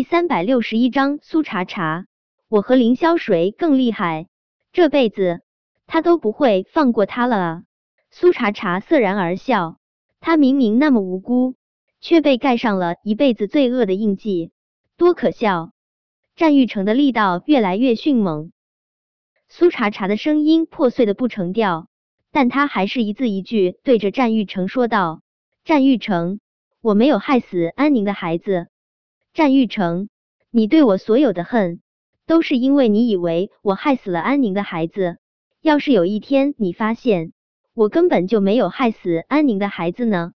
第三百六十一章苏茶茶，我和凌霄谁更厉害？这辈子他都不会放过他了！苏茶茶涩然而笑，他明明那么无辜，却被盖上了一辈子罪恶的印记，多可笑！战玉成的力道越来越迅猛，苏茶茶的声音破碎的不成调，但他还是一字一句对着战玉成说道：“战玉成，我没有害死安宁的孩子。”战玉成，你对我所有的恨，都是因为你以为我害死了安宁的孩子。要是有一天你发现我根本就没有害死安宁的孩子呢？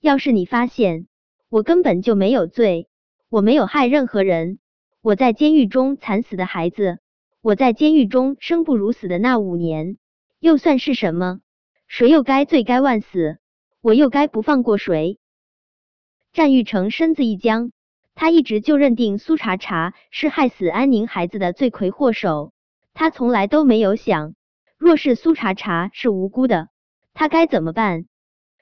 要是你发现我根本就没有罪，我没有害任何人，我在监狱中惨死的孩子，我在监狱中生不如死的那五年，又算是什么？谁又该罪该万死？我又该不放过谁？战玉成身子一僵。他一直就认定苏茶茶是害死安宁孩子的罪魁祸首，他从来都没有想，若是苏茶茶是无辜的，他该怎么办？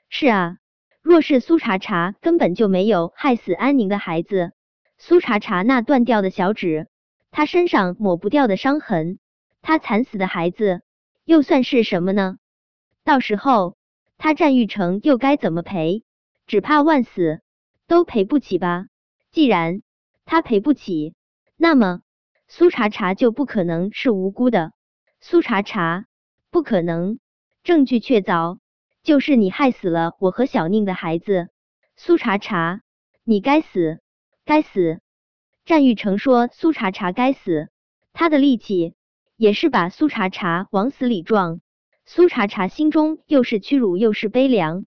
是啊，若是苏茶茶根本就没有害死安宁的孩子，苏茶茶那断掉的小指，他身上抹不掉的伤痕，他惨死的孩子又算是什么呢？到时候他战玉成又该怎么赔？只怕万死都赔不起吧。既然他赔不起，那么苏茶茶就不可能是无辜的。苏茶茶不可能，证据确凿，就是你害死了我和小宁的孩子。苏茶茶，你该死，该死！战玉成说苏茶茶该死，他的力气也是把苏茶茶往死里撞。苏茶茶心中又是屈辱又是悲凉，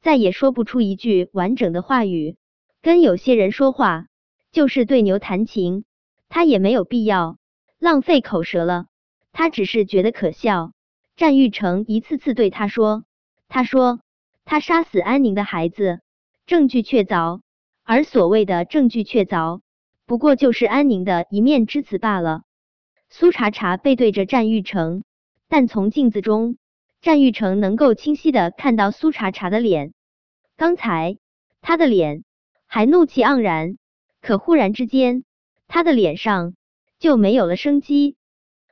再也说不出一句完整的话语。跟有些人说话就是对牛弹琴，他也没有必要浪费口舌了。他只是觉得可笑。战玉成一次次对他说：“他说他杀死安宁的孩子，证据确凿。而所谓的证据确凿，不过就是安宁的一面之词罢了。”苏茶茶背对着战玉成，但从镜子中，战玉成能够清晰的看到苏茶茶的脸。刚才他的脸。还怒气盎然，可忽然之间，他的脸上就没有了生机，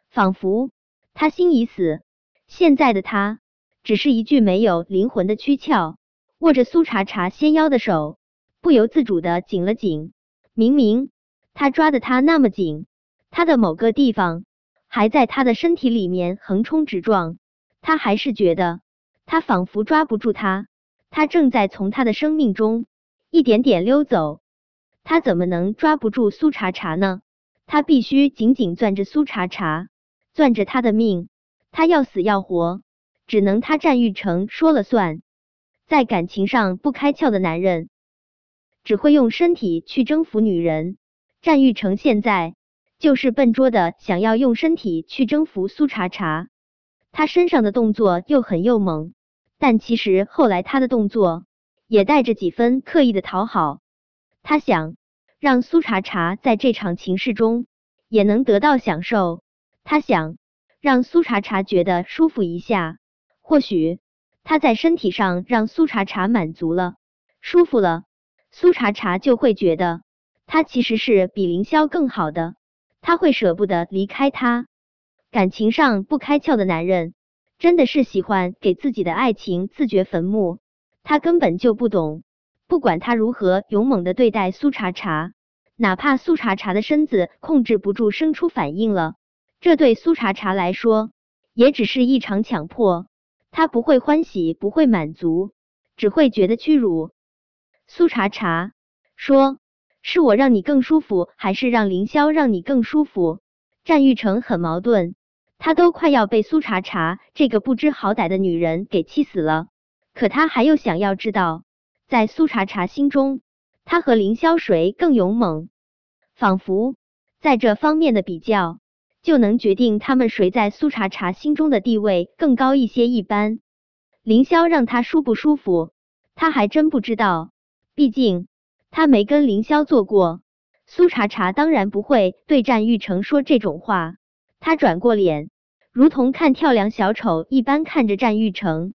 仿佛他心已死。现在的他只是一具没有灵魂的躯壳，握着苏茶茶纤腰的手不由自主的紧了紧。明明他抓的他那么紧，他的某个地方还在他的身体里面横冲直撞，他还是觉得他仿佛抓不住他，他正在从他的生命中。一点点溜走，他怎么能抓不住苏茶茶呢？他必须紧紧攥着苏茶茶，攥着他的命。他要死要活，只能他战玉成说了算。在感情上不开窍的男人，只会用身体去征服女人。战玉成现在就是笨拙的想要用身体去征服苏茶茶。他身上的动作又狠又猛，但其实后来他的动作。也带着几分刻意的讨好，他想让苏茶茶在这场情事中也能得到享受，他想让苏茶茶觉得舒服一下。或许他在身体上让苏茶茶满足了、舒服了，苏茶茶就会觉得他其实是比凌霄更好的，他会舍不得离开他。感情上不开窍的男人，真的是喜欢给自己的爱情自掘坟墓。他根本就不懂，不管他如何勇猛的对待苏茶茶，哪怕苏茶茶的身子控制不住生出反应了，这对苏茶茶来说也只是一场强迫，他不会欢喜，不会满足，只会觉得屈辱。苏茶茶说：“是我让你更舒服，还是让凌霄让你更舒服？”战玉成很矛盾，他都快要被苏茶茶这个不知好歹的女人给气死了。可他还又想要知道，在苏茶茶心中，他和凌霄谁更勇猛？仿佛在这方面的比较，就能决定他们谁在苏茶茶心中的地位更高一些一般。凌霄让他舒不舒服，他还真不知道，毕竟他没跟凌霄做过。苏茶茶当然不会对战玉成说这种话，他转过脸，如同看跳梁小丑一般看着战玉成。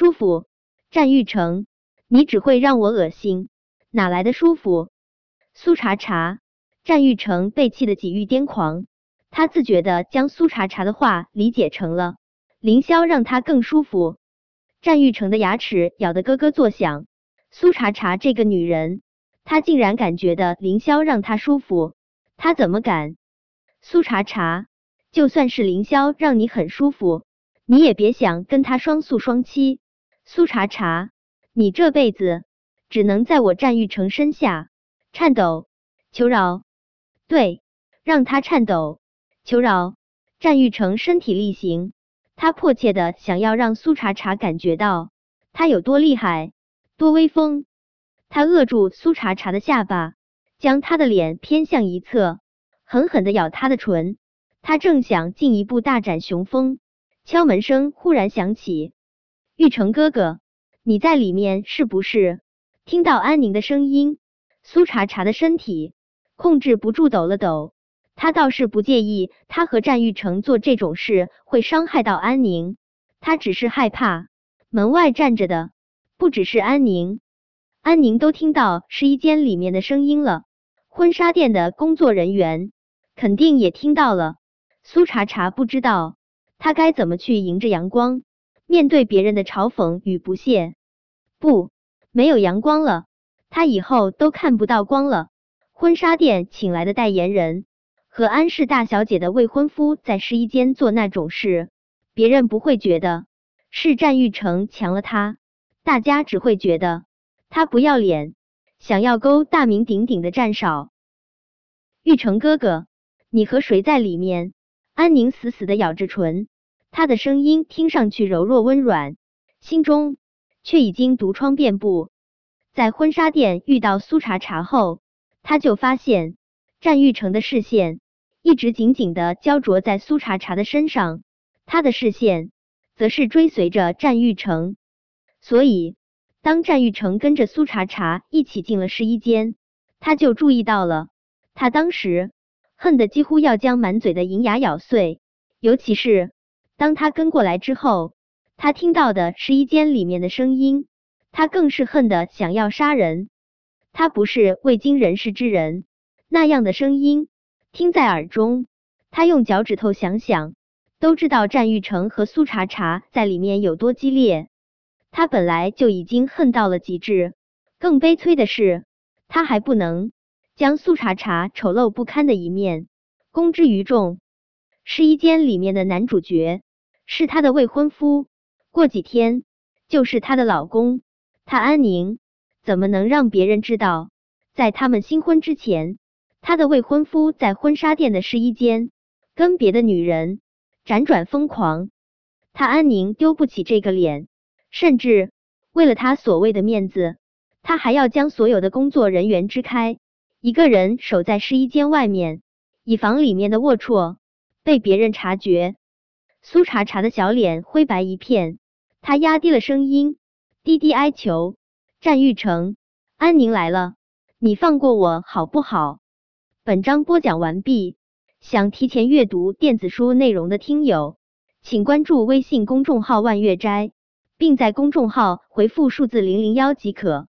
舒服，战玉成，你只会让我恶心，哪来的舒服？苏茶茶，战玉成被气得几欲癫狂，他自觉的将苏茶茶的话理解成了凌霄让他更舒服。战玉成的牙齿咬得咯咯作响，苏茶茶这个女人，她竟然感觉的凌霄让她舒服，她怎么敢？苏茶茶，就算是凌霄让你很舒服，你也别想跟他双宿双栖。苏茶茶，你这辈子只能在我战玉成身下颤抖求饶。对，让他颤抖求饶。战玉成身体力行，他迫切的想要让苏茶茶感觉到他有多厉害、多威风。他扼住苏茶茶的下巴，将他的脸偏向一侧。狠狠的咬他的唇，他正想进一步大展雄风，敲门声忽然响起。玉成哥哥，你在里面是不是？听到安宁的声音，苏茶茶的身体控制不住抖了抖。他倒是不介意他和战玉成做这种事会伤害到安宁，他只是害怕门外站着的不只是安宁，安宁都听到试衣间里面的声音了，婚纱店的工作人员。肯定也听到了，苏茶茶不知道他该怎么去迎着阳光，面对别人的嘲讽与不屑。不，没有阳光了，他以后都看不到光了。婚纱店请来的代言人和安氏大小姐的未婚夫在试衣间做那种事，别人不会觉得是战玉成强了他，大家只会觉得他不要脸，想要勾大名鼎鼎的战少。玉成哥哥。你和谁在里面？安宁死死的咬着唇，他的声音听上去柔弱温软，心中却已经毒疮遍布。在婚纱店遇到苏茶茶后，他就发现战玉成的视线一直紧紧的焦灼在苏茶茶的身上，他的视线则是追随着战玉成。所以，当战玉成跟着苏茶茶一起进了试衣间，他就注意到了，他当时。恨得几乎要将满嘴的银牙咬碎，尤其是当他跟过来之后，他听到的试衣间里面的声音，他更是恨的想要杀人。他不是未经人事之人，那样的声音听在耳中，他用脚趾头想想，都知道战玉成和苏茶茶在里面有多激烈。他本来就已经恨到了极致，更悲催的是，他还不能。将苏茶茶丑陋不堪的一面公之于众。试衣间里面的男主角是他的未婚夫，过几天就是他的老公。他安宁怎么能让别人知道，在他们新婚之前，他的未婚夫在婚纱店的试衣间跟别的女人辗转疯狂？他安宁丢不起这个脸，甚至为了他所谓的面子，他还要将所有的工作人员支开。一个人守在试衣间外面，以防里面的龌龊被别人察觉。苏茶茶的小脸灰白一片，他压低了声音，低低哀求：“战玉成，安宁来了，你放过我好不好？”本章播讲完毕。想提前阅读电子书内容的听友，请关注微信公众号“万月斋”，并在公众号回复数字零零幺即可。